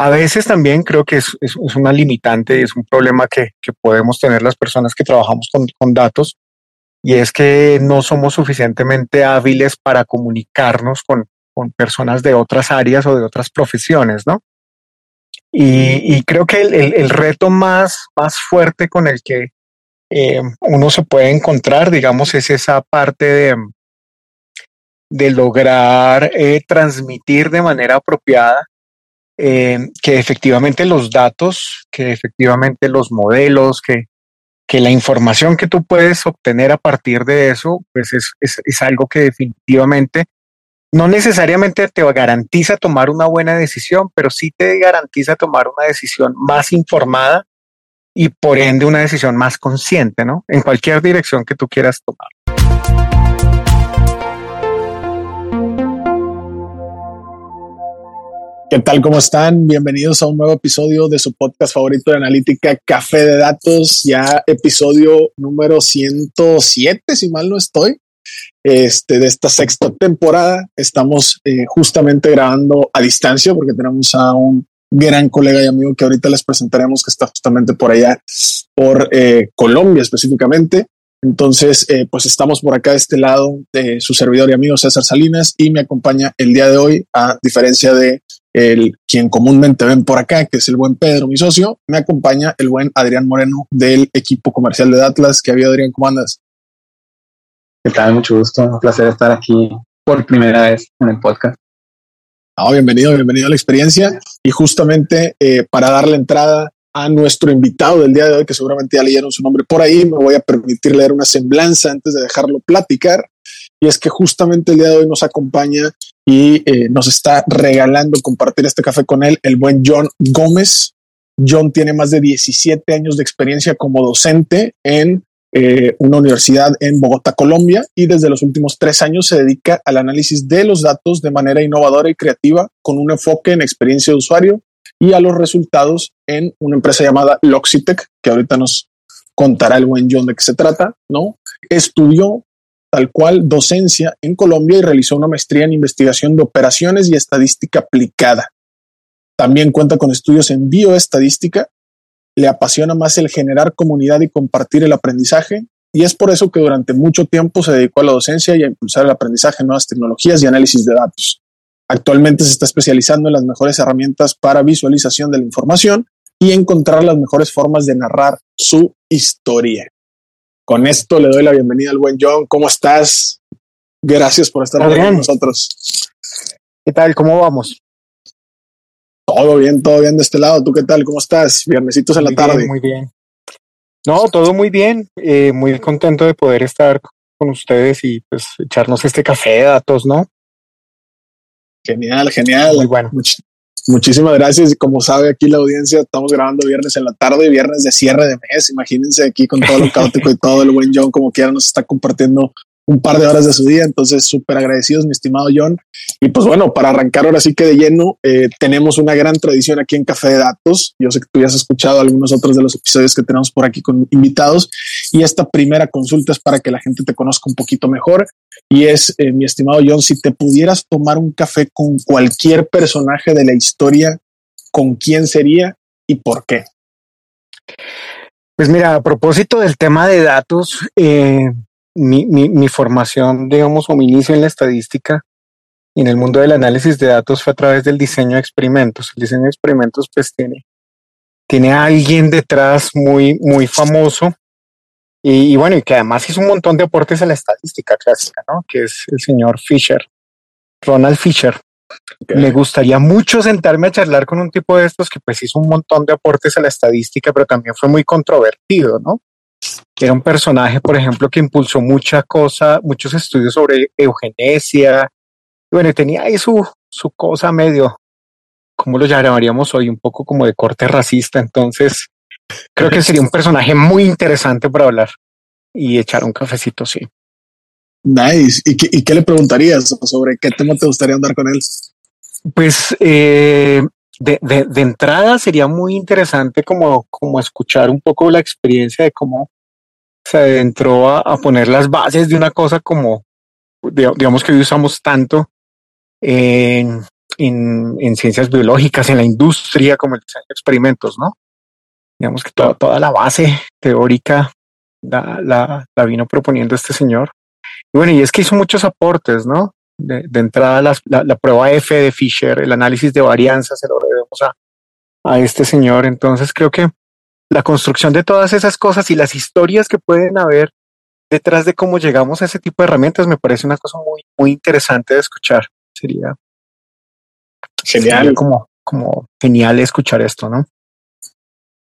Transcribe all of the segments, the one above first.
A veces también creo que es, es, una limitante, es un problema que, que, podemos tener las personas que trabajamos con, con datos y es que no somos suficientemente hábiles para comunicarnos con, con personas de otras áreas o de otras profesiones, ¿no? Y, y creo que el, el, el, reto más, más fuerte con el que eh, uno se puede encontrar, digamos, es esa parte de, de lograr eh, transmitir de manera apropiada eh, que efectivamente los datos, que efectivamente los modelos, que, que la información que tú puedes obtener a partir de eso, pues es, es, es algo que definitivamente no necesariamente te garantiza tomar una buena decisión, pero sí te garantiza tomar una decisión más informada y por ende una decisión más consciente, ¿no? En cualquier dirección que tú quieras tomar. ¿Qué tal? ¿Cómo están? Bienvenidos a un nuevo episodio de su podcast favorito de analítica, Café de Datos, ya episodio número 107, si mal no estoy, este, de esta sexta temporada. Estamos eh, justamente grabando a distancia porque tenemos a un gran colega y amigo que ahorita les presentaremos que está justamente por allá, por eh, Colombia específicamente. Entonces, eh, pues estamos por acá de este lado de su servidor y amigo César Salinas y me acompaña el día de hoy, a diferencia de el quien comúnmente ven por acá, que es el buen Pedro, mi socio, me acompaña el buen Adrián Moreno del equipo comercial de Atlas. ¿Qué había, Adrián? ¿Cómo andas? ¿Qué tal? Mucho gusto. Un placer estar aquí por primera vez en el podcast. Ah, bienvenido, bienvenido a la experiencia. Y justamente eh, para darle entrada a nuestro invitado del día de hoy, que seguramente ya leyeron su nombre por ahí, me voy a permitir leer una semblanza antes de dejarlo platicar. Y es que justamente el día de hoy nos acompaña y eh, nos está regalando compartir este café con él el buen John Gómez. John tiene más de 17 años de experiencia como docente en eh, una universidad en Bogotá, Colombia, y desde los últimos tres años se dedica al análisis de los datos de manera innovadora y creativa, con un enfoque en experiencia de usuario y a los resultados en una empresa llamada Loxitec, que ahorita nos contará el buen John de qué se trata, ¿no? Estudió tal cual docencia en Colombia y realizó una maestría en investigación de operaciones y estadística aplicada. También cuenta con estudios en bioestadística. Le apasiona más el generar comunidad y compartir el aprendizaje. Y es por eso que durante mucho tiempo se dedicó a la docencia y a impulsar el aprendizaje, nuevas tecnologías y análisis de datos. Actualmente se está especializando en las mejores herramientas para visualización de la información y encontrar las mejores formas de narrar su historia. Con esto le doy la bienvenida al buen John. ¿Cómo estás? Gracias por estar con nosotros. ¿Qué tal? ¿Cómo vamos? Todo bien, todo bien de este lado. ¿Tú qué tal? ¿Cómo estás? Viernesitos en la tarde. muy bien. No, todo muy bien. Eh, muy contento de poder estar con ustedes y pues echarnos este café de datos, ¿no? Genial, genial. Muy bueno. Muchísimas gracias. Y como sabe aquí la audiencia, estamos grabando viernes en la tarde y viernes de cierre de mes. Imagínense aquí con todo lo caótico y todo el buen John, como quiera, nos está compartiendo un par de horas de su día. Entonces, súper agradecidos, mi estimado John. Y pues bueno, para arrancar ahora sí que de lleno, eh, tenemos una gran tradición aquí en Café de Datos. Yo sé que tú ya has escuchado algunos otros de los episodios que tenemos por aquí con invitados. Y esta primera consulta es para que la gente te conozca un poquito mejor. Y es, eh, mi estimado John, si te pudieras tomar un café con cualquier personaje de la historia, ¿con quién sería y por qué? Pues mira, a propósito del tema de datos, eh, mi, mi, mi, formación, digamos, o mi inicio en la estadística y en el mundo del análisis de datos fue a través del diseño de experimentos. El diseño de experimentos, pues, tiene, tiene a alguien detrás muy, muy famoso y, y, bueno, y que además hizo un montón de aportes a la estadística clásica, ¿no? Que es el señor Fisher, Ronald Fisher. Okay. Me gustaría mucho sentarme a charlar con un tipo de estos que pues hizo un montón de aportes a la estadística, pero también fue muy controvertido, ¿no? Era un personaje, por ejemplo, que impulsó mucha cosa, muchos estudios sobre eugenesia. Y bueno, tenía ahí su, su cosa medio, ¿cómo lo llamaríamos hoy? Un poco como de corte racista. Entonces, creo que sería un personaje muy interesante para hablar y echar un cafecito, sí. Nice. ¿Y qué, y qué le preguntarías sobre qué tema te gustaría andar con él? Pues eh, de, de, de, entrada sería muy interesante como, como escuchar un poco la experiencia de cómo se adentró a, a poner las bases de una cosa como, digamos que hoy usamos tanto en, en, ciencias biológicas, en la industria, como de experimentos, ¿no? Digamos que toda la base teórica la, la, vino proponiendo este señor. Y bueno, y es que hizo muchos aportes, ¿no? De, entrada, la, la, prueba F de Fisher, el análisis de varianza, se lo debemos a, a este señor. Entonces creo que la construcción de todas esas cosas y las historias que pueden haber detrás de cómo llegamos a ese tipo de herramientas me parece una cosa muy, muy interesante de escuchar. Sería genial, como, como genial escuchar esto, ¿no?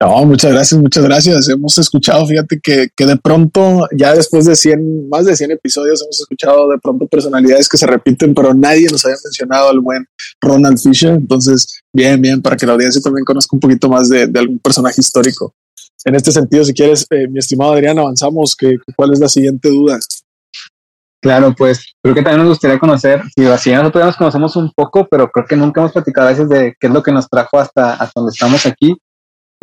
No, muchas gracias, muchas gracias. Hemos escuchado, fíjate que, que de pronto, ya después de 100, más de 100 episodios, hemos escuchado de pronto personalidades que se repiten, pero nadie nos había mencionado al buen Ronald Fisher. Entonces, bien, bien, para que la audiencia también conozca un poquito más de, de algún personaje histórico. En este sentido, si quieres, eh, mi estimado Adrián, avanzamos. Que, ¿Cuál es la siguiente duda? Claro, pues creo que también nos gustaría conocer, si así nosotros nos conocemos un poco, pero creo que nunca hemos platicado a veces de qué es lo que nos trajo hasta, hasta donde estamos aquí.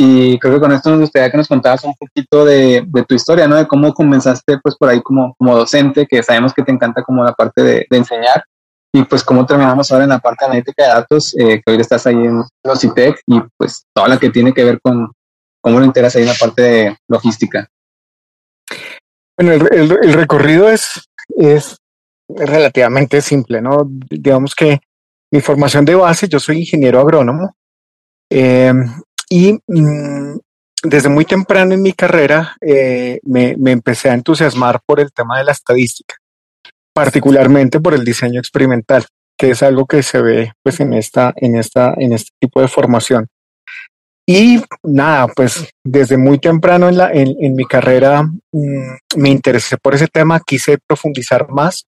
Y creo que con esto nos gustaría que nos contaras un poquito de, de, tu historia, ¿no? De cómo comenzaste, pues, por ahí como, como docente, que sabemos que te encanta como la parte de, de enseñar, y pues cómo terminamos ahora en la parte analítica de datos, eh, que hoy estás ahí en Logitech, y pues toda la que tiene que ver con cómo lo enteras ahí en la parte de logística. Bueno, el, el, el recorrido es, es relativamente simple, ¿no? Digamos que mi formación de base, yo soy ingeniero agrónomo, eh, y mm, desde muy temprano en mi carrera eh, me, me, empecé a entusiasmar por el tema de la estadística, particularmente por el diseño experimental, que es algo que se ve pues en esta, en esta, en este tipo de formación. Y nada, pues desde muy temprano en, la, en, en mi carrera mmm, me interesé por ese tema, quise profundizar más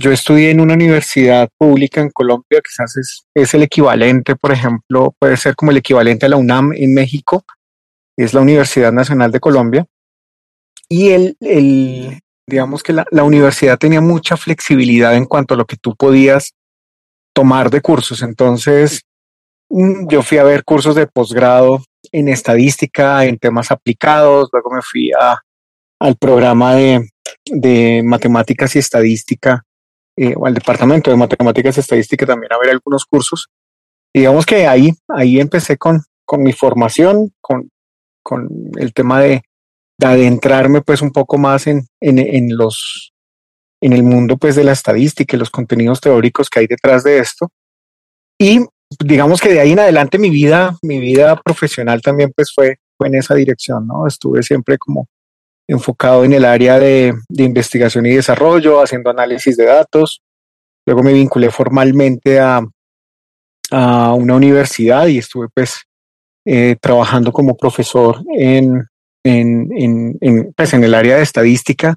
yo estudié en una universidad pública en Colombia, quizás es, el equivalente, por ejemplo, puede ser como el equivalente a la UNAM en México, es la Universidad Nacional de Colombia. Y el, el digamos que la, la, universidad tenía mucha flexibilidad en cuanto a lo que tú podías tomar de cursos. Entonces, mm, yo fui a ver cursos de posgrado en estadística, en temas aplicados, luego me fui a, al programa de, de matemáticas y estadística eh, o al departamento de matemáticas y estadística también a ver algunos cursos. Digamos que ahí, ahí empecé con, con mi formación, con, con el tema de, de adentrarme pues un poco más en, en, en, los en el mundo pues de la estadística y los contenidos teóricos que hay detrás de esto. Y digamos que de ahí en adelante mi vida, mi vida profesional también pues fue, fue en esa dirección, ¿no? Estuve siempre como enfocado en el área de, investigación y desarrollo, haciendo análisis de datos. Luego me vinculé formalmente a, una universidad y estuve pues eh, trabajando como profesor en, en, en, en, pues, en el área de estadística,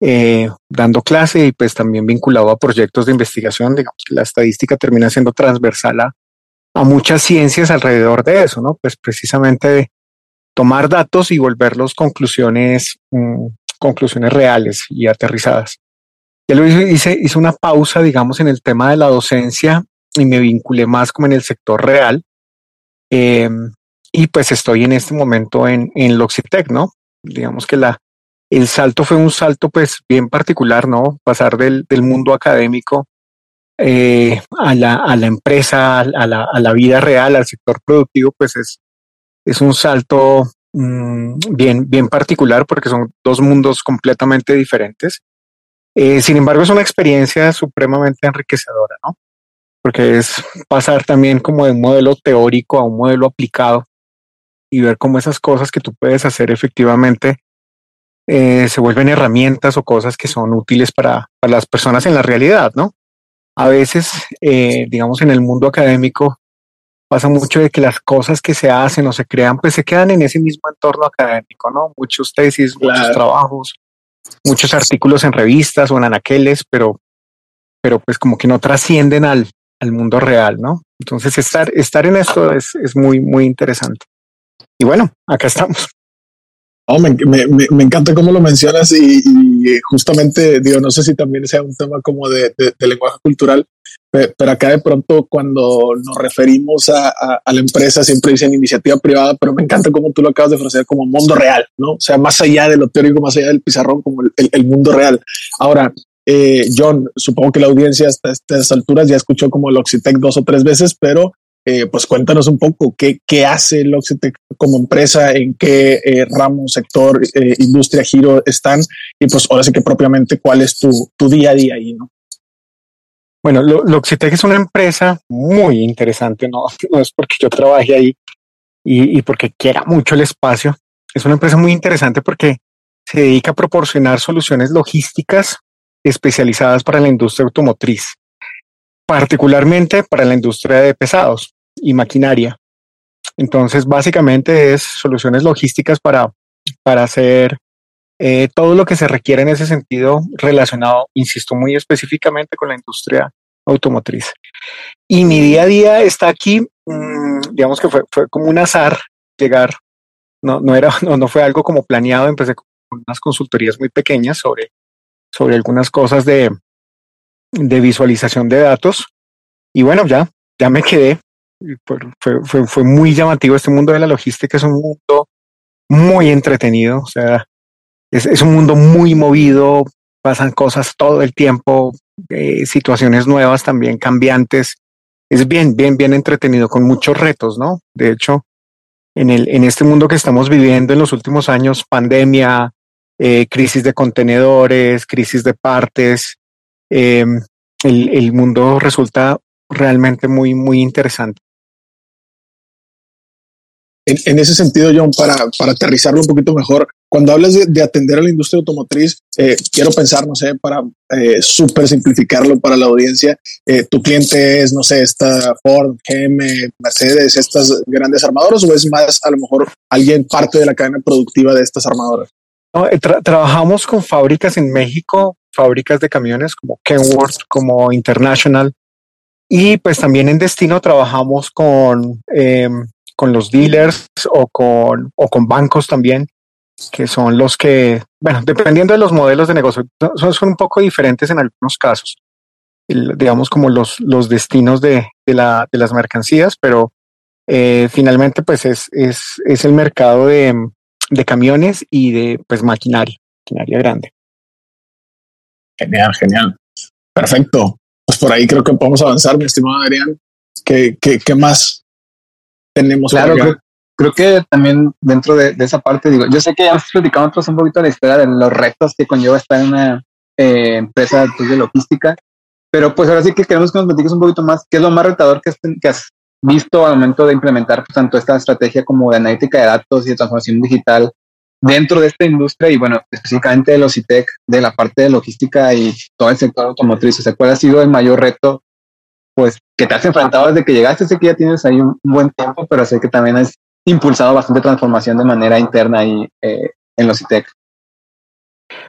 eh, dando clase y pues también vinculado a proyectos de investigación. Digamos que la estadística termina siendo transversal a, a muchas ciencias alrededor de eso, ¿no? Pues precisamente tomar datos y volverlos conclusiones, mmm, conclusiones reales y aterrizadas. Ya lo hice, hice una pausa, digamos, en el tema de la docencia y me vinculé más como en el sector real. Eh, y pues estoy en este momento en, en Loxitec, ¿no? Digamos que la, el salto fue un salto pues bien particular, ¿no? Pasar del, del mundo académico eh, a, la, a la empresa, a la, a la vida real, al sector productivo, pues es, es un salto mmm, bien, bien particular porque son dos mundos completamente diferentes. Eh, sin embargo, es una experiencia supremamente enriquecedora, ¿no? Porque es pasar también como de un modelo teórico a un modelo aplicado y ver cómo esas cosas que tú puedes hacer efectivamente eh, se vuelven herramientas o cosas que son útiles para, para las personas en la realidad, ¿no? A veces, eh, digamos, en el mundo académico pasa mucho de que las cosas que se hacen o se crean, pues se quedan en ese mismo entorno académico, ¿no? Muchos tesis, claro. muchos trabajos, muchos artículos en revistas o en anaqueles, pero, pero pues como que no trascienden al, al mundo real, ¿no? Entonces estar, estar en esto es, es muy, muy interesante. Y bueno, acá estamos. Oh, me, me, me, encanta cómo lo mencionas y, y, justamente, digo, no sé si también sea un tema como de, de, de lenguaje cultural, pero acá de pronto cuando nos referimos a, a, a, la empresa siempre dicen iniciativa privada, pero me encanta cómo tú lo acabas de ofrecer como mundo real, ¿no? O sea, más allá de lo teórico, más allá del pizarrón, como el, el, el mundo real. Ahora, Eh, John, supongo que la audiencia hasta estas alturas ya escuchó como Logitech dos o tres veces, pero eh, pues cuéntanos un poco qué, qué hace Logitech como empresa, en qué eh, ramo, sector, industria, giro están y pues ahora sí que propiamente cuál es tu, tu día a día ahí, ¿no? Bueno, Logitech es una empresa muy interesante, no, no es porque yo trabaje ahí y, y porque quiera mucho el espacio, es una empresa muy interesante porque se dedica a proporcionar soluciones logísticas especializadas para la industria automotriz, particularmente para la industria de pesados y maquinaria. Entonces, básicamente es soluciones logísticas para, para hacer eh, todo lo que se requiere en ese sentido relacionado, insisto, muy específicamente con la industria automotriz. Y mi día a día está aquí, mmm, digamos que fue, fue, como un azar llegar, no, no, era, no, no fue algo como planeado, empecé con unas consultorías muy pequeñas sobre sobre algunas cosas de, de visualización de datos. Y bueno, ya, ya me quedé. Fue, fue, muy llamativo este mundo de la logística, es un mundo muy entretenido, o sea, es, es un mundo muy movido, pasan cosas todo el tiempo, eh, situaciones nuevas también, cambiantes. Es bien, bien, bien entretenido, con muchos retos, ¿no? De hecho, en, el, en este mundo que estamos viviendo en los últimos años, pandemia, eh, crisis de contenedores, crisis de partes. Eh, el, el, mundo resulta realmente muy, muy interesante. En, en ese sentido, John, para, para, aterrizarlo un poquito mejor, cuando hablas de, de atender a la industria automotriz, eh, quiero pensar, no sé, para eh, súper simplificarlo para la audiencia, eh, tu cliente es, no sé, esta Ford, GM, Mercedes, estas grandes armadoras, o es más a lo mejor alguien parte de la cadena productiva de estas armadoras? No, eh, tra trabajamos con fábricas en México, fábricas de camiones como Kenworth, como International, y pues también en destino trabajamos con, eh, con los dealers o con, o con bancos también, que son los que, bueno, dependiendo de los modelos de negocio, son, un poco diferentes en algunos casos, digamos como los, los destinos de, de, la, de las mercancías, pero eh, finalmente pues es, es, es el mercado de, de camiones y de pues maquinaria, maquinaria grande. Genial, genial. Perfecto. Pues por ahí creo que podemos avanzar, mi estimado Adrián. ¿Qué, qué, qué más tenemos? Claro, creo, creo, que también dentro de, de, esa parte, digo, yo sé que ya hemos platicado nosotros un poquito de la historia de los retos que conlleva estar en una eh, empresa pues, de logística, pero pues ahora sí que queremos que nos platiques un poquito más qué es lo más retador que, que has visto al momento de implementar pues, tanto esta estrategia como de analítica de datos y de transformación digital dentro de esta industria y bueno, específicamente de los ITEC, de la parte de logística y todo el sector automotriz. O sea, ¿cuál ha sido el mayor reto pues que te has enfrentado desde que llegaste? Sé que ya tienes ahí un, buen tiempo, pero sé que también has impulsado bastante transformación de manera interna ahí eh, en los ITEC.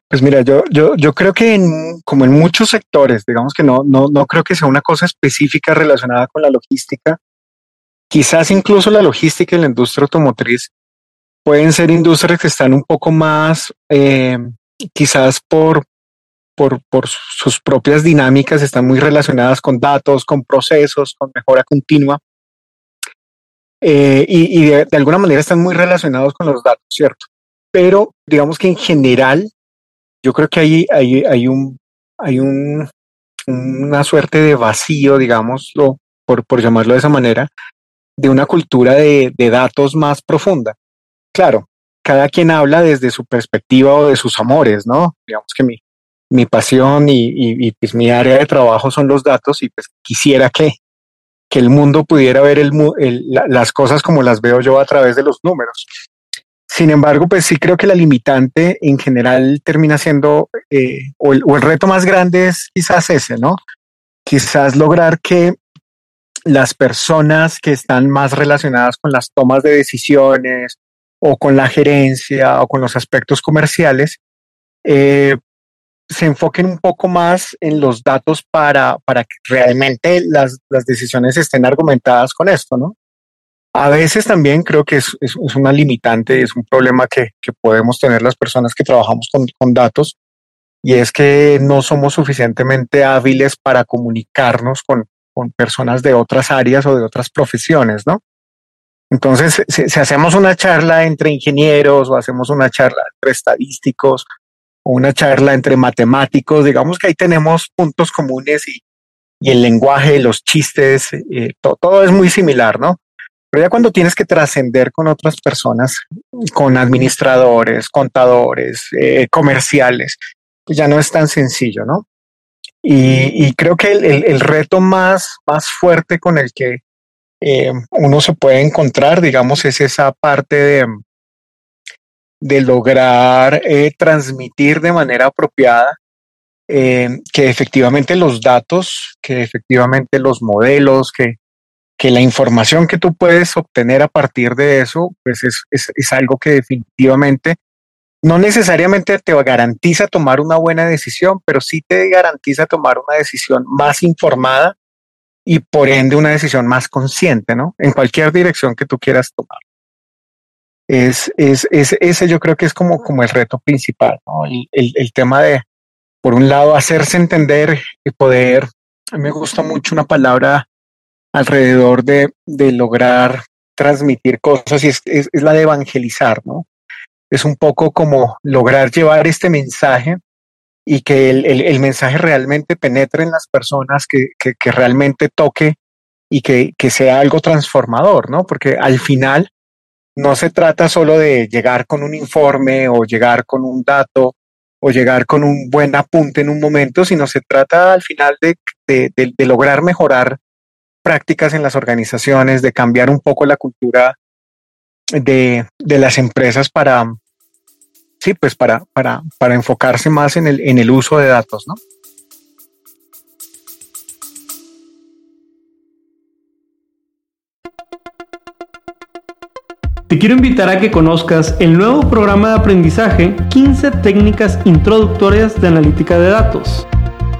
Pues mira, yo, yo, yo creo que en, como en muchos sectores, digamos que no, no, no creo que sea una cosa específica relacionada con la logística, Quizás incluso la logística y la industria automotriz pueden ser industrias que están un poco más, eh, quizás por, por, por sus propias dinámicas, están muy relacionadas con datos, con procesos, con mejora continua. Eh, y, y de, alguna manera están muy relacionados con los datos, ¿cierto? Pero digamos que en general, yo creo que hay, hay, hay, un, hay un, una suerte de vacío, digámoslo, por, por llamarlo de esa manera, de una cultura de, de, datos más profunda. Claro, cada quien habla desde su perspectiva o de sus amores, ¿no? Digamos que mi, mi pasión y, y, y pues mi área de trabajo son los datos y pues quisiera que, que el mundo pudiera ver el, el, la, las cosas como las veo yo a través de los números. Sin embargo, pues sí creo que la limitante en general termina siendo, eh, o, el, o el reto más grande es quizás ese, ¿no? Quizás lograr que las personas que están más relacionadas con las tomas de decisiones o con la gerencia o con los aspectos comerciales, eh, se enfoquen un poco más en los datos para, para que realmente las, las decisiones estén argumentadas con esto, ¿no? A veces también creo que es, es, es una limitante, es un problema que, que, podemos tener las personas que trabajamos con, con datos, y es que no somos suficientemente hábiles para comunicarnos con, con personas de otras áreas o de otras profesiones, ¿no? Entonces, si, hacemos una charla entre ingenieros o hacemos una charla entre estadísticos una charla entre matemáticos, digamos que ahí tenemos puntos comunes y, y el lenguaje, los chistes, eh, todo es muy similar, ¿no? Pero ya cuando tienes que trascender con otras personas, con administradores, contadores, eh, comerciales, pues ya no es tan sencillo, ¿no? Y, creo que el, reto más, más fuerte con el que eh, uno se puede encontrar, digamos, es esa parte de, de lograr eh, transmitir de manera apropiada que efectivamente los datos, que efectivamente los modelos, que, que la información que tú puedes obtener a partir de eso, pues es, es, algo que definitivamente no necesariamente te garantiza tomar una buena decisión, pero sí te garantiza tomar una decisión más informada y por ende una decisión más consciente, ¿no? En cualquier dirección que tú quieras tomar. Es, es, es ese yo creo que es como, como el reto principal, ¿no? el, el, tema de, por un lado, hacerse entender y poder, a mí me gusta mucho una palabra alrededor de, de lograr transmitir cosas y es, es, la de evangelizar, ¿no? Es un poco como lograr llevar este mensaje y que el, el, mensaje realmente penetre en las personas, que, que, que realmente toque y que, que, sea algo transformador, ¿no? Porque al final no se trata solo de llegar con un informe o llegar con un dato o llegar con un buen apunte en un momento, sino se trata al final de, de, de, de lograr mejorar prácticas en las organizaciones, de cambiar un poco la cultura de, de las empresas para, sí, pues para, para, para enfocarse más en el, en el uso de datos, ¿no? Te quiero invitar a que conozcas el nuevo programa de aprendizaje 15 técnicas introductorias de analítica de datos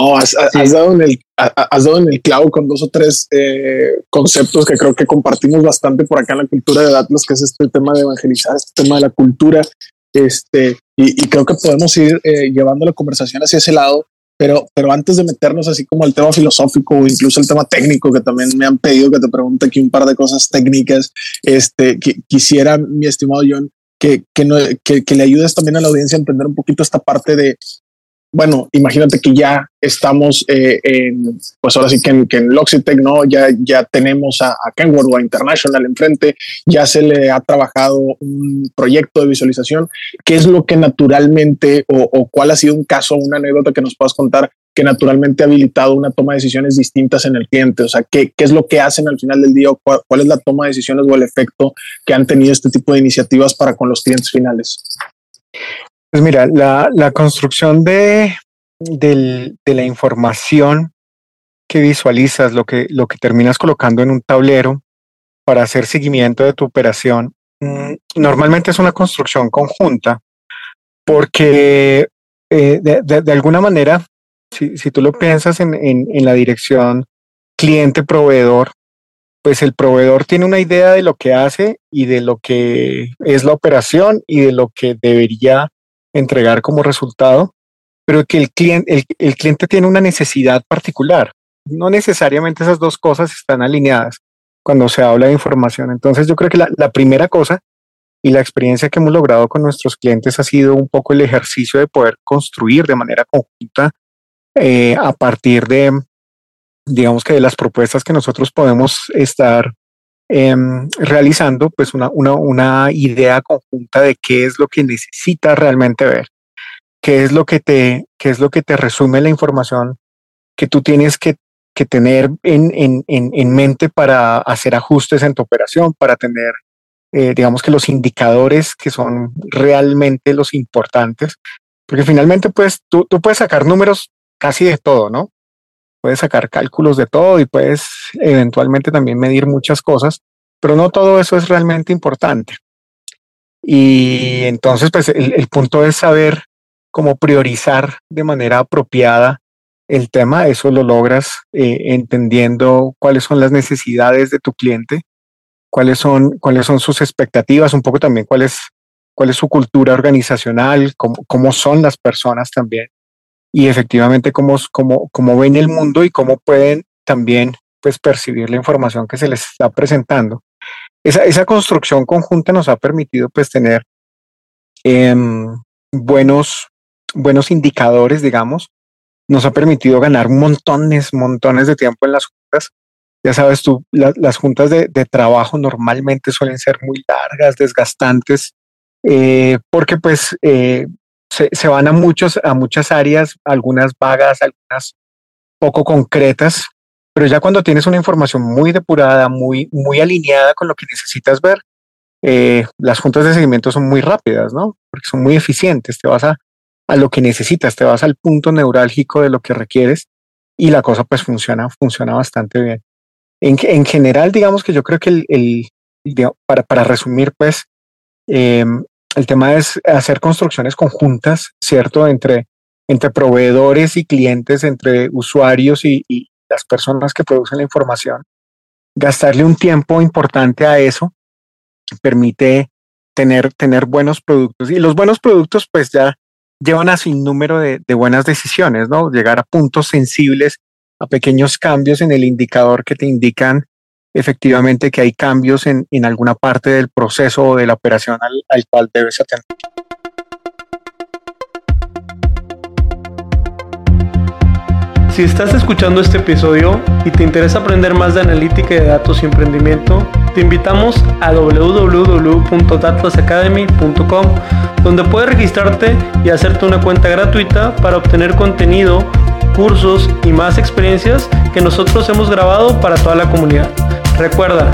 No, has, dado en el, has dado en el clavo con dos o tres eh, conceptos que creo que compartimos bastante por acá en la cultura de Atlas, que es este tema de evangelizar, este tema de la cultura. Este, y, creo que podemos ir eh, llevando la conversación hacia ese lado. Pero, pero antes de meternos así como al tema filosófico o incluso el tema técnico, que también me han pedido que te pregunte aquí un par de cosas técnicas, este, que quisiera, mi estimado John, que, que, no, que, que, le ayudes también a la audiencia a entender un poquito esta parte de, bueno, imagínate que ya estamos eh, en, pues ahora sí que en, que en Logitech, ¿no? Ya, ya tenemos a, a Kenworth o a International enfrente, ya se le ha trabajado un proyecto de visualización. ¿Qué es lo que naturalmente o, o cuál ha sido un caso, una anécdota que nos puedas contar que naturalmente ha habilitado una toma de decisiones distintas en el cliente? O sea, ¿qué, qué es lo que hacen al final del día? ¿Cuál, ¿Cuál es la toma de decisiones o el efecto que han tenido este tipo de iniciativas para con los clientes finales? Pues mira, la, la construcción de, del, de la información que visualizas, lo que, lo que terminas colocando en un tablero para hacer seguimiento de tu operación, mm, normalmente es una construcción conjunta, porque eh, de, de, alguna manera, si, si tú lo piensas en, en, en la dirección cliente-proveedor, pues el proveedor tiene una idea de lo que hace y de lo que es la operación y de lo que debería entregar como resultado, pero que el cliente, el, cliente tiene una necesidad particular. No necesariamente esas dos cosas están alineadas cuando se habla de información. Entonces yo creo que la, la primera cosa y la experiencia que hemos logrado con nuestros clientes ha sido un poco el ejercicio de poder construir de manera conjunta eh, a partir de, digamos que de las propuestas que nosotros podemos estar eh, realizando pues una, una, una, idea conjunta de qué es lo que necesitas realmente ver, qué es lo que te, qué es lo que te resume la información que tú tienes que, que tener en, en, en, mente para hacer ajustes en tu operación, para tener, eh, digamos que los indicadores que son realmente los importantes, porque finalmente pues tú, tú puedes sacar números casi de todo, ¿no? Puedes sacar cálculos de todo y puedes eventualmente también medir muchas cosas, pero no todo eso es realmente importante. Y entonces, pues el, punto es saber cómo priorizar de manera apropiada el tema. Eso lo logras eh, entendiendo cuáles son las necesidades de tu cliente, cuáles son, cuáles son sus expectativas, un poco también cuál es, su cultura organizacional, cómo, cómo son las personas también y efectivamente cómo, cómo, cómo ven el mundo y cómo pueden también pues percibir la información que se les está presentando esa, esa construcción conjunta nos ha permitido pues tener em, buenos, buenos indicadores, digamos, nos ha permitido ganar montones, montones de tiempo en las juntas. Ya sabes tú, las juntas de, de, trabajo normalmente suelen ser muy largas, desgastantes, eh, porque pues eh, se, van a, muchos, a muchas áreas, algunas vagas, algunas poco concretas, pero ya cuando tienes una información muy depurada, muy, muy alineada con lo que necesitas ver, eh, las juntas de seguimiento son muy rápidas, ¿no? Porque son muy eficientes, te vas a, a lo que necesitas, te vas al punto neurálgico de lo que requieres y la cosa pues funciona, funciona bastante bien. En, en general, digamos que yo creo que el, el para, para resumir, pues, eh, el tema es hacer construcciones conjuntas, ¿cierto? Entre, entre proveedores y clientes, entre usuarios y, las personas que producen la información, gastarle un tiempo importante a eso permite tener, tener buenos productos. Y los buenos productos pues ya llevan a sin número de, buenas decisiones, ¿no? Llegar a puntos sensibles, a pequeños cambios en el indicador que te indican efectivamente que hay cambios en, en alguna parte del proceso o de la operación al, al cual debes atender. Si estás escuchando este episodio y te interesa aprender más de analítica de datos y emprendimiento, te invitamos a www.datlasacademy.com, donde puedes registrarte y hacerte una cuenta gratuita para obtener contenido, cursos y más experiencias que nosotros hemos grabado para toda la comunidad. Recuerda,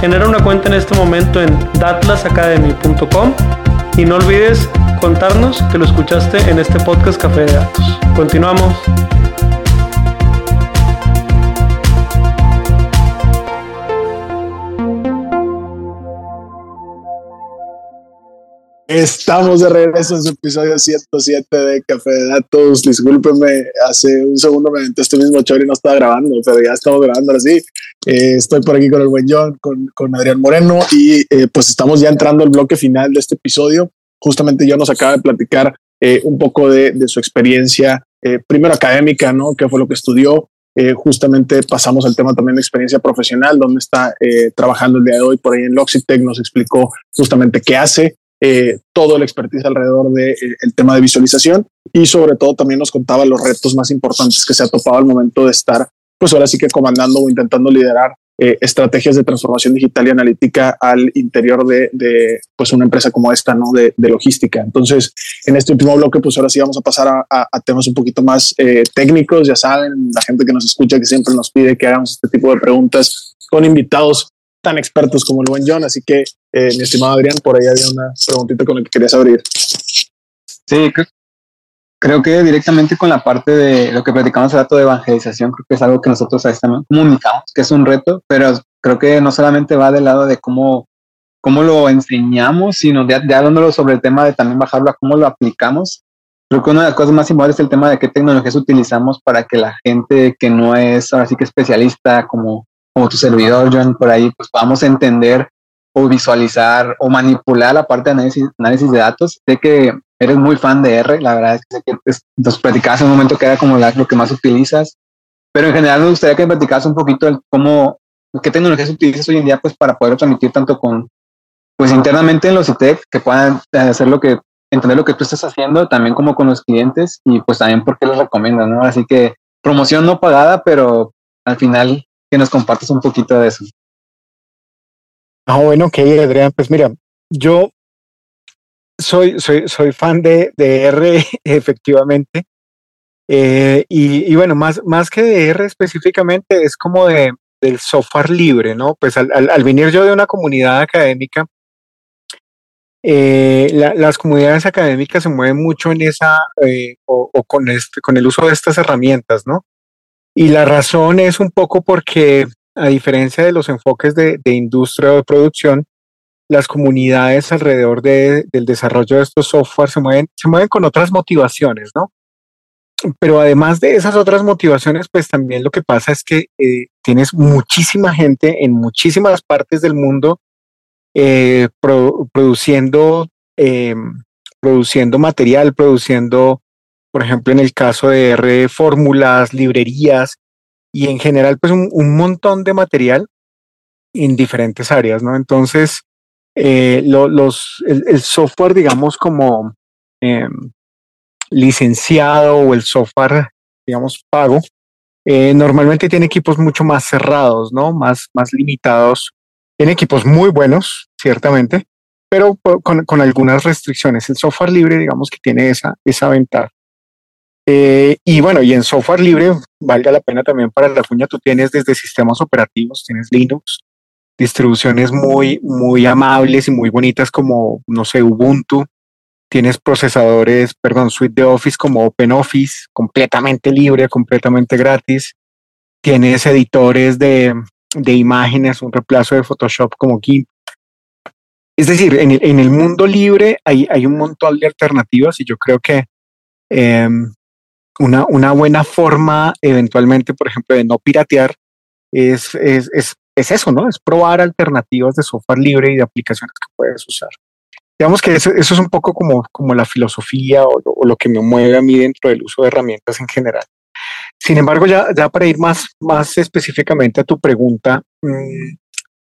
genera una cuenta en este momento en datlasacademy.com y no olvides contarnos que lo escuchaste en este podcast Café de Datos. Continuamos. Estamos de regreso en su episodio 107 de Café de Datos. Discúlpeme, hace un segundo me aventé este mismo chori no estaba grabando, pero ya estamos grabando así. Eh, estoy por aquí con el buen John, con, con Adrián Moreno y eh, pues estamos ya entrando al bloque final de este episodio. Justamente yo nos acaba de platicar eh, un poco de, de su experiencia, primero académica, ¿no? ¿Qué fue lo que estudió? justamente pasamos al tema también de experiencia profesional, donde está trabajando el día de hoy por ahí en Loxitec, nos explicó justamente qué hace, eh, todo el expertise alrededor del de, eh, tema de visualización y sobre todo también nos contaba los retos más importantes que se ha topado al momento de estar, pues ahora sí que comandando o intentando liderar eh, estrategias de transformación digital y analítica al interior de, de pues una empresa como esta, ¿no? De, de, logística. Entonces, en este último bloque, pues ahora sí vamos a pasar a, a, a temas un poquito más eh, técnicos. Ya saben, la gente que nos escucha que siempre nos pide que hagamos este tipo de preguntas con invitados tan expertos como el buen John. Así que, eh, mi estimado Adrián, por ahí había una preguntita con la que querías abrir. Sí, creo que directamente con la parte de lo que platicamos el dato de evangelización, creo que es algo que nosotros ahí también comunicamos, que es un reto, pero creo que no solamente va del lado de cómo, cómo lo enseñamos, sino de, de hablándolo sobre el tema de también bajarlo a cómo lo aplicamos. Creo que una de las cosas más importantes es el tema de qué tecnologías utilizamos para que la gente que no es ahora sí que especialista como como tu servidor, John, por ahí, pues podamos entender o visualizar o manipular la parte de análisis, análisis de datos. Sé que eres muy fan de R, la verdad es que sé que pues, nos platicabas en un momento que era como lo que más utilizas, pero en general me gustaría que me platicas un poquito el cómo, qué tecnologías utilizas hoy en día pues para poder transmitir tanto con, pues internamente en los ITEC, que puedan hacer lo que, entender lo que tú estás haciendo, también como con los clientes y pues también por qué los recomiendas, ¿no? Así que promoción no pagada, pero al final que nos compartas un poquito de eso. Ah, bueno, ok, Adrián, pues mira, yo soy, soy, soy fan de, de R, efectivamente. Eh, y, bueno, más, más que de R específicamente, es como de, del software libre, ¿no? Pues al, al, venir yo de una comunidad académica, eh, las comunidades académicas se mueven mucho en esa eh, o, con, este, con el uso de estas herramientas, ¿no? Y la razón es un poco porque, a diferencia de los enfoques de, de industria o de producción, las comunidades alrededor de, del desarrollo de estos software se mueven, se mueven con otras motivaciones, ¿no? pero además de esas otras motivaciones, pues también lo que pasa es que eh, tienes muchísima gente en muchísimas partes del mundo eh, produciendo, eh, produciendo material, produciendo, por ejemplo, en el caso de R, fórmulas, librerías y en general, pues un, montón de material en diferentes áreas, ¿no? Entonces, los, el, software, digamos, como em, licenciado o el software, digamos, pago, eh, normalmente tiene equipos mucho más cerrados, ¿no? Más, más limitados. Tiene equipos muy buenos, ciertamente, pero con, con, algunas restricciones. El software libre, digamos que tiene esa, esa ventaja. Eh, y bueno, y en software libre, valga la pena también para la cuña, tú tienes desde sistemas operativos, tienes Linux, distribuciones muy, muy amables y muy bonitas como, no sé, Ubuntu, Tienes procesadores, perdón, suite de Office como OpenOffice, completamente libre, completamente gratis. Tienes editores de, de imágenes, un reemplazo de Photoshop como GIMP. Es decir, en el, en el mundo libre hay, hay, un montón de alternativas y yo creo que em, una, una, buena forma eventualmente, por ejemplo, de no piratear es, es, es, es, eso, ¿no? Es probar alternativas de software libre y de aplicaciones que puedes usar. Digamos que eso, es un poco como, como la filosofía o, lo que me mueve a mí dentro del uso de herramientas en general. Sin embargo, ya, ya para ir más, más específicamente a tu pregunta, mm,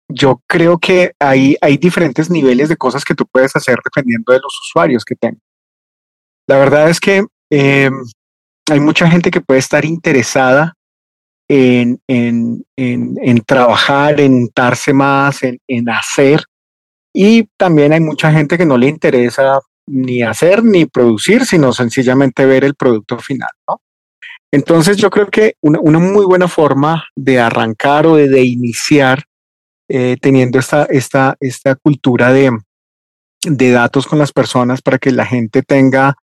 yo creo que hay, hay diferentes niveles de cosas que tú puedes hacer dependiendo de los usuarios que tengas. La verdad es que em, hay mucha gente que puede estar interesada en, en, en, trabajar, en untarse más, en, hacer y también hay mucha gente que no le interesa ni hacer ni producir, sino sencillamente ver el producto final, ¿no? Entonces yo creo que una, muy buena forma de arrancar o de, iniciar eh, teniendo esta, esta, esta cultura de, de datos con las personas para que la gente tenga,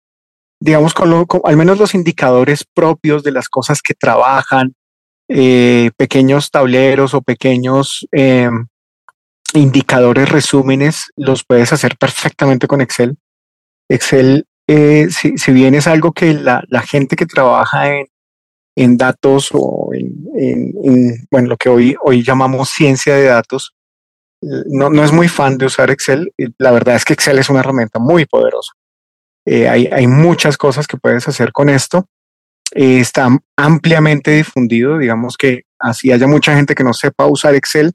digamos, con, al menos los indicadores propios de las cosas que trabajan, eh, pequeños tableros o pequeños eh, indicadores, resúmenes, los puedes hacer perfectamente con Excel. Excel, eh, si, bien es algo que la, gente que trabaja en, en datos o en, bueno, lo que hoy, hoy llamamos ciencia de datos, no, no es muy fan de usar Excel. La verdad es que Excel es una herramienta muy poderosa. Eh, hay, muchas cosas que puedes hacer con esto. Eh, está ampliamente difundido, digamos que así haya mucha gente que no sepa usar Excel,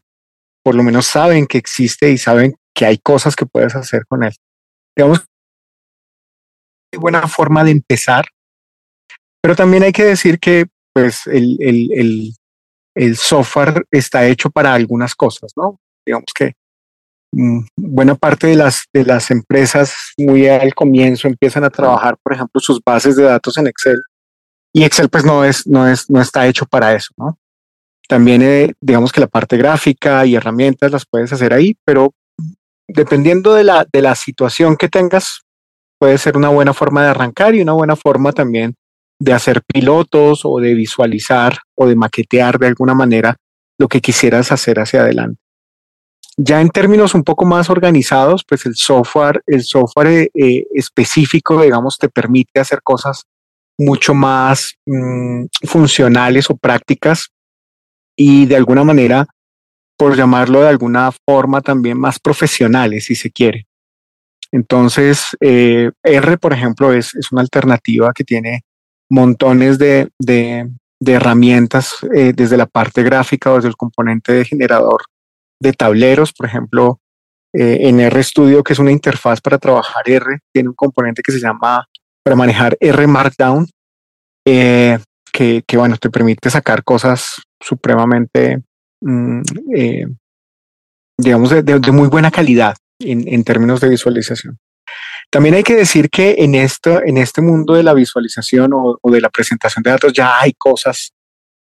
por lo menos saben que existe y saben que hay cosas que puedes hacer con él. Digamos, buena forma de empezar, pero también hay que decir que pues el, software está hecho para algunas cosas, ¿no? Digamos que buena parte de las, de las empresas muy al comienzo empiezan a trabajar, por ejemplo, sus bases de datos en Excel y Excel pues no es, no es, no está hecho para eso, ¿no? También, eh, digamos que la parte gráfica y herramientas las puedes hacer ahí, pero dependiendo de la, de la situación que tengas, puede ser una buena forma de arrancar y una buena forma también de hacer pilotos o de visualizar o de maquetear de alguna manera lo que quisieras hacer hacia adelante. Ya en términos un poco más organizados, pues el software, el software eh, eh, específico, digamos, te permite hacer cosas mucho más mm, funcionales o prácticas y de alguna manera, por llamarlo de alguna forma, también más profesionales, si se quiere. Entonces, eh, R, por ejemplo, es, una alternativa que tiene montones de, herramientas desde la parte gráfica o desde el componente de generador de tableros, por ejemplo, eh, en RStudio, que es una interfaz para trabajar R, tiene un componente que se llama para manejar R Markdown, que, que, bueno, te permite sacar cosas supremamente, mm, eh, digamos, de, muy buena calidad en, en, términos de visualización. También hay que decir que en, en este mundo de la visualización o, de la presentación de datos ya hay cosas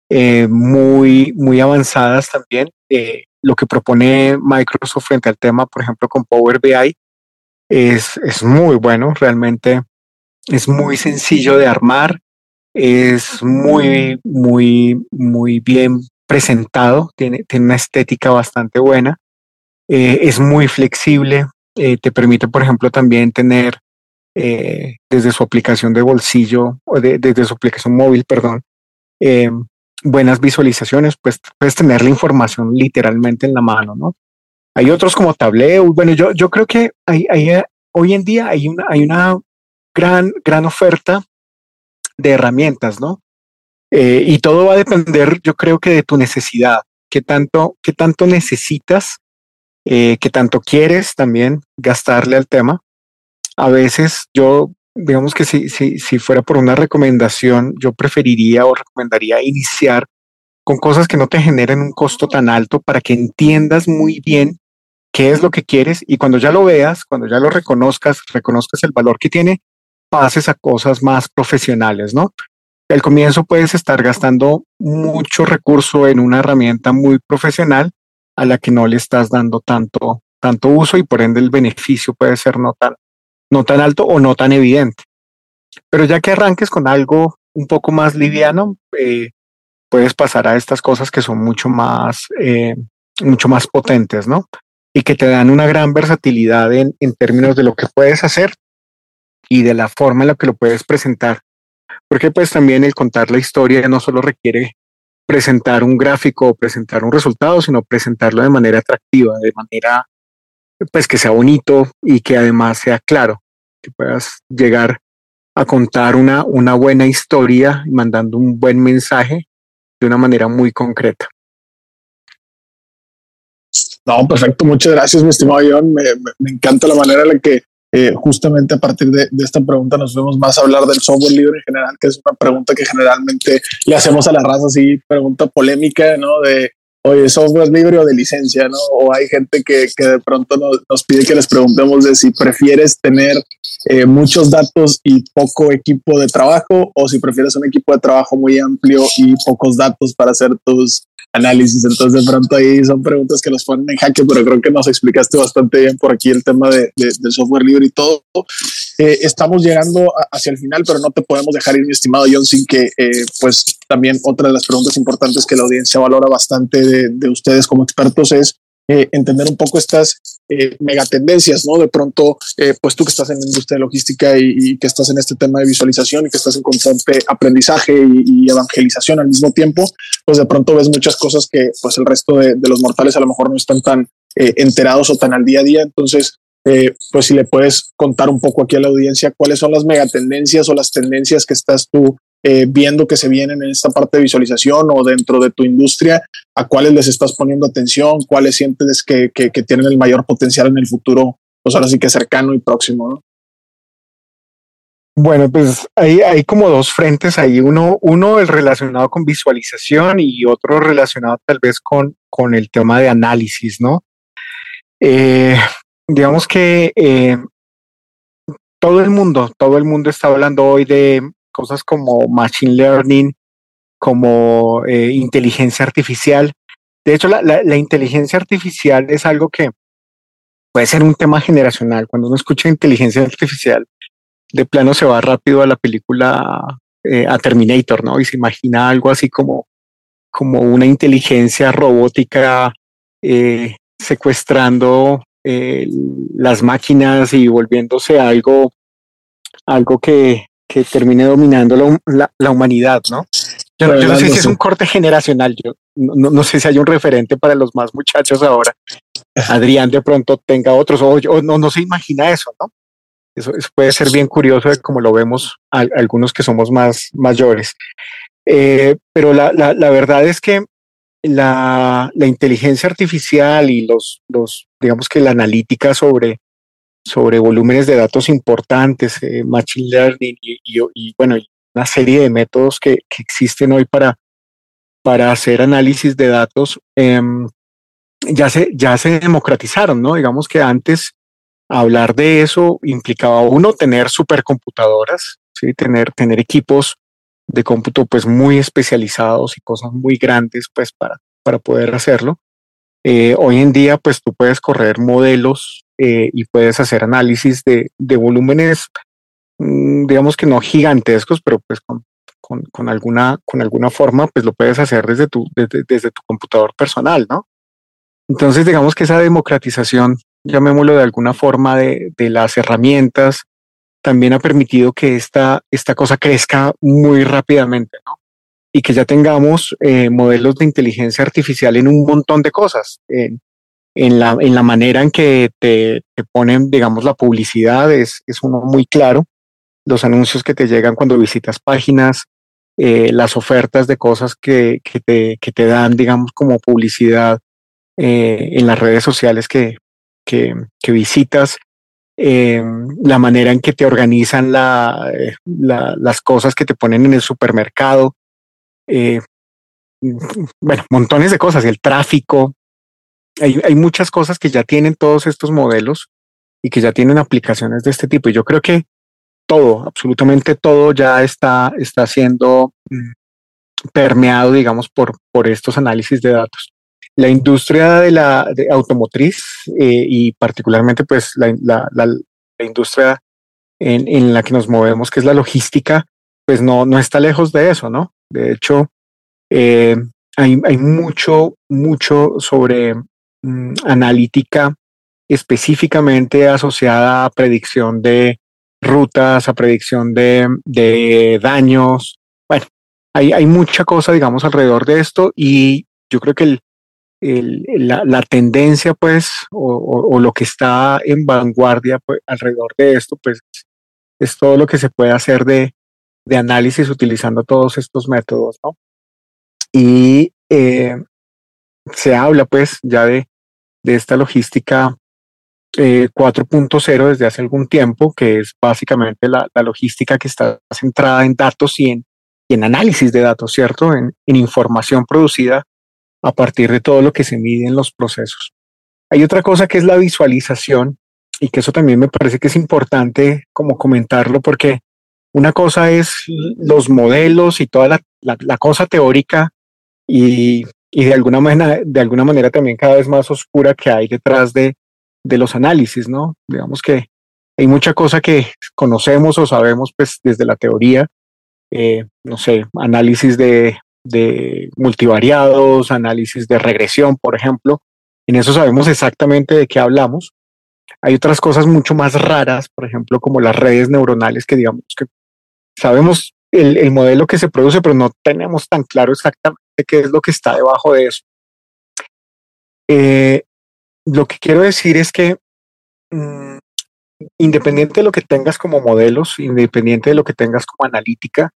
eh, muy, muy avanzadas también. Eh, lo que propone Microsoft frente al tema, por ejemplo, con Power BI, es, es muy bueno, realmente es muy sencillo de armar, es muy, muy, muy bien presentado, tiene, tiene una estética bastante buena, eh, es muy flexible, eh, te permite, por ejemplo, también tener eh, desde su aplicación de bolsillo o desde su aplicación móvil, perdón, buenas visualizaciones, pues puedes tener la información literalmente en la mano, ¿no? Hay otros como Tableau. Bueno, yo, yo creo que hay, hay, hoy en día hay una, hay una gran, gran oferta de herramientas, ¿no? y todo va a depender, yo creo que de tu necesidad, qué tanto, qué tanto necesitas eh, que tanto quieres también gastarle al tema. A veces yo, digamos que si, si, si fuera por una recomendación, yo preferiría o recomendaría iniciar con cosas que no te generen un costo tan alto para que entiendas muy bien qué es lo que quieres y cuando ya lo veas, cuando ya lo reconozcas, reconozcas el valor que tiene, pases a cosas más profesionales, ¿no? Al comienzo puedes estar gastando mucho recurso en una herramienta muy profesional a la que no le estás dando tanto, tanto uso y por ende el beneficio puede ser no tan, no tan alto o no tan evidente. Pero ya que arranques con algo un poco más liviano, eh, puedes pasar a estas cosas que son mucho más, eh, mucho más potentes, ¿no? Y que te dan una gran versatilidad en, en términos de lo que puedes hacer y de la forma en la que lo puedes presentar. Porque pues también el contar la historia no solo requiere presentar un gráfico o presentar un resultado, sino presentarlo de manera atractiva, de manera pues que sea bonito y que además sea claro, que puedas llegar a contar una, una buena historia mandando un buen mensaje de una manera muy concreta. No, perfecto. Muchas gracias, mi estimado John. Me, me, encanta la manera en la que eh, justamente a partir de, esta pregunta nos vemos más a hablar del software libre en general, que es una pregunta que generalmente le hacemos a la raza, así, pregunta polémica, ¿no? De, oye, ¿software libre o de licencia, no? O hay gente que, que de pronto nos, nos, pide que les preguntemos de si prefieres tener eh, muchos datos y poco equipo de trabajo o si prefieres un equipo de trabajo muy amplio y pocos datos para hacer tus análisis. Entonces, de pronto ahí son preguntas que los ponen en jaque, pero creo que nos explicaste bastante bien por aquí el tema de, del software libre y todo. Eh, estamos llegando hacia el final, pero no te podemos dejar ir, mi estimado John, sin que, eh, pues, también otra de las preguntas importantes que la audiencia valora bastante de, de ustedes como expertos es eh, entender un poco estas eh, megatendencias, ¿no? De pronto, eh, pues tú que estás en la industria de logística y, que estás en este tema de visualización y que estás en constante aprendizaje y, evangelización al mismo tiempo, pues de pronto ves muchas cosas que pues el resto de, de los mortales a lo mejor no están tan enterados o tan al día a día. Entonces, pues si le puedes contar un poco aquí a la audiencia cuáles son las megatendencias o las tendencias que estás tú eh, viendo que se vienen en esta parte de visualización o dentro de tu industria, a cuáles les estás poniendo atención, cuáles sientes que, que, tienen el mayor potencial en el futuro, pues ahora sí que cercano y próximo, ¿no? Bueno, pues hay, hay como dos frentes ahí, uno, uno el relacionado con visualización y otro relacionado tal vez con, con el tema de análisis, ¿no? Eh, digamos que eh, todo el mundo, todo el mundo está hablando hoy de cosas como machine learning, como eh, inteligencia artificial. De hecho, la, inteligencia artificial es algo que puede ser un tema generacional. Cuando uno escucha inteligencia artificial, de plano se va rápido a la película eh, a Terminator, ¿no? Y se imagina algo así como, como una inteligencia robótica eh, secuestrando las máquinas y volviéndose algo, algo que, que termine dominando la, la, la humanidad, ¿no? Yo, yo, no sé si es un corte generacional, yo no, no, sé si hay un referente para los más muchachos ahora. Adrián de pronto tenga otros, o, o no, no se imagina eso, ¿no? Eso, eso, puede ser bien curioso de como lo vemos a, algunos que somos más mayores. Eh, pero la, la, la, verdad es que la, la inteligencia artificial y los, los, digamos que la analítica sobre, sobre volúmenes de datos importantes, eh, machine learning y, bueno, una serie de métodos que, que, existen hoy para, para hacer análisis de datos, eh, ya, se, ya se democratizaron, ¿no? Digamos que antes hablar de eso implicaba uno tener supercomputadoras, ¿sí? tener, tener equipos de cómputo pues muy especializados y cosas muy grandes pues para, para poder hacerlo. Eh, hoy en día pues tú puedes correr modelos eh, y puedes hacer análisis de, de volúmenes mm, digamos que no gigantescos, pero pues con, con, alguna, con alguna forma pues lo puedes hacer desde tu, desde, tu computador personal, ¿no? Entonces digamos que esa democratización, llamémoslo de alguna forma, de, de las herramientas, también ha permitido que esta, esta cosa crezca muy rápidamente, ¿no? Y que ya tengamos eh, modelos de inteligencia artificial en un montón de cosas, en, la, en la manera en que te, te, ponen, digamos, la publicidad es, es uno muy claro, los anuncios que te llegan cuando visitas páginas, eh, las ofertas de cosas que, que, te, que te dan, digamos, como publicidad eh, en las redes sociales que, que, que visitas, eh, la manera en que te organizan la, la, las cosas que te ponen en el supermercado, bueno, montones de cosas, el tráfico. Hay, muchas cosas que ya tienen todos estos modelos y que ya tienen aplicaciones de este tipo. Y yo creo que todo, absolutamente todo ya está, está siendo mm, permeado, digamos, por, por estos análisis de datos la industria de la de automotriz eh, y particularmente pues la industria en, en, la que nos movemos, que es la logística, pues no, no está lejos de eso, ¿no? De hecho, eh, hay, hay, mucho, mucho sobre mm, analítica específicamente asociada a predicción de rutas, a predicción de, daños. Bueno, hay, mucha cosa, digamos, alrededor de esto y yo creo que la, tendencia, pues, o, lo que está en vanguardia pues, alrededor de esto, pues, es todo lo que se puede hacer de, de análisis utilizando todos estos métodos, ¿no? Y eh, se habla, pues, ya de, de esta logística eh, 4.0 desde hace algún tiempo, que es básicamente la, la, logística que está centrada en datos y en, y en análisis de datos, ¿cierto? En, en información producida a partir de todo lo que se mide en los procesos. Hay otra cosa que es la visualización y que eso también me parece que es importante como comentarlo porque una cosa es los modelos y toda la, la, la cosa teórica y, y, de, alguna manera, de alguna manera también cada vez más oscura que hay detrás de, de los análisis, ¿no? Digamos que hay mucha cosa que conocemos o sabemos pues desde la teoría, eh, no sé, análisis de de multivariados, análisis de regresión, por ejemplo. En eso sabemos exactamente de qué hablamos. Hay otras cosas mucho más raras, por ejemplo, como las redes neuronales, que digamos que sabemos el, el modelo que se produce, pero no tenemos tan claro exactamente qué es lo que está debajo de eso. Eh, lo que quiero decir es que mmm, independiente de lo que tengas como modelos, independiente de lo que tengas como analítica,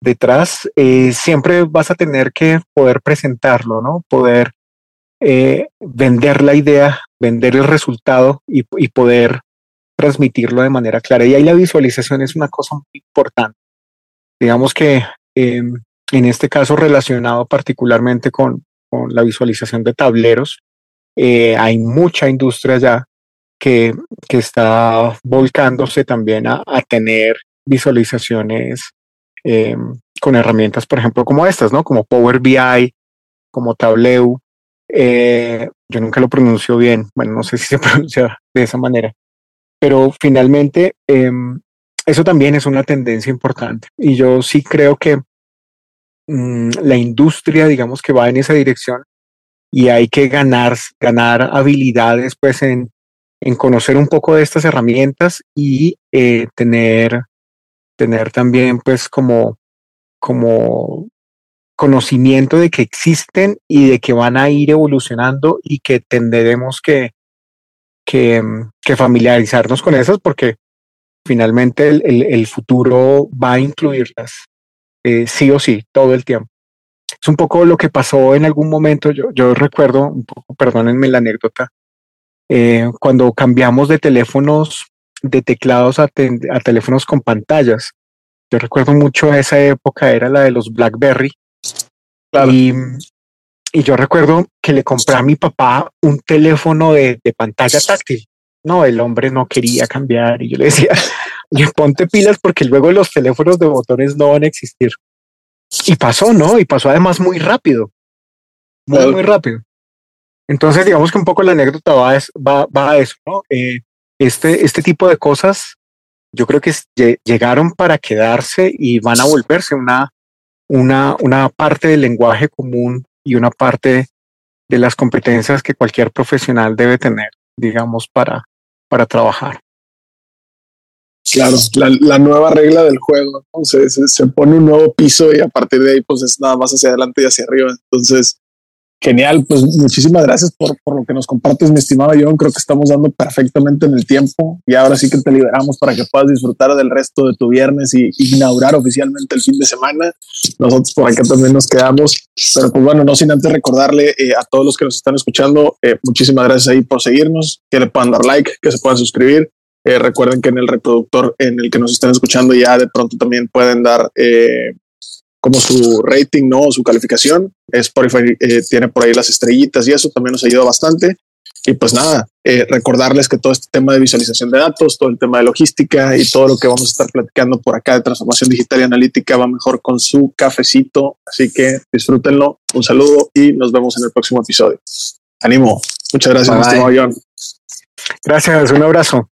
detrás, eh, siempre vas a tener que poder presentarlo, ¿no? Poder eh, vender la idea, vender el resultado y, y, poder transmitirlo de manera clara. Y ahí la visualización es una cosa muy importante. Digamos que eh, en este caso relacionado particularmente con, con la visualización de tableros, eh, hay mucha industria ya que, que está volcándose también a, a tener visualizaciones eh, con herramientas, por ejemplo, como estas, ¿no? Como Power BI, como Tableau. Eh, yo nunca lo pronuncio bien, bueno, no sé si se pronuncia de esa manera, pero finalmente eh, eso también es una tendencia importante. Y yo sí creo que mmm, la industria, digamos que va en esa dirección y hay que ganar, ganar habilidades pues en, en conocer un poco de estas herramientas y eh, tener tener también pues como, como conocimiento de que existen y de que van a ir evolucionando y que tendremos que, que, que familiarizarnos con esas porque finalmente el, el, el futuro va a incluirlas eh, sí o sí todo el tiempo. Es un poco lo que pasó en algún momento, yo, yo recuerdo, un poco, perdónenme la anécdota, eh, cuando cambiamos de teléfonos de teclados a, te a, teléfonos con pantallas. Yo recuerdo mucho esa época, era la de los BlackBerry. Claro. Y, y, yo recuerdo que le compré a mi papá un teléfono de, de pantalla táctil. No, el hombre no quería cambiar y yo le decía, ponte pilas porque luego los teléfonos de botones no van a existir. Y pasó, ¿no? Y pasó además muy rápido. Muy, muy rápido. Entonces, digamos que un poco la anécdota va, va, va a eso, ¿no? Eh, este, este tipo de cosas yo creo que llegaron para quedarse y van a volverse una, una, una parte del lenguaje común y una parte de las competencias que cualquier profesional debe tener, digamos, para, para trabajar. Claro, la, nueva regla del juego, entonces se, pone un nuevo piso y a partir de ahí pues es nada más hacia adelante y hacia arriba. Entonces, Genial, pues muchísimas gracias por, por, lo que nos compartes, mi estimado John. Creo que estamos dando perfectamente en el tiempo y ahora sí que te liberamos para que puedas disfrutar del resto de tu viernes y inaugurar oficialmente el fin de semana. Nosotros por acá también nos quedamos, pero pues bueno, no sin antes recordarle eh, a todos los que nos están escuchando, eh, muchísimas gracias ahí por seguirnos, que le puedan dar like, que se puedan suscribir. Eh, recuerden que en el reproductor en el que nos están escuchando ya de pronto también pueden dar como su rating, ¿no? Su calificación. Spotify eh, tiene por ahí las estrellitas y eso también nos ayuda bastante. Y pues nada, eh, recordarles que todo este tema de visualización de datos, todo el tema de logística y todo lo que vamos a estar platicando por acá de transformación digital y analítica va mejor con su cafecito. Así que disfrútenlo. Un saludo y nos vemos en el próximo episodio. Ánimo. Muchas gracias, John. Gracias, un abrazo.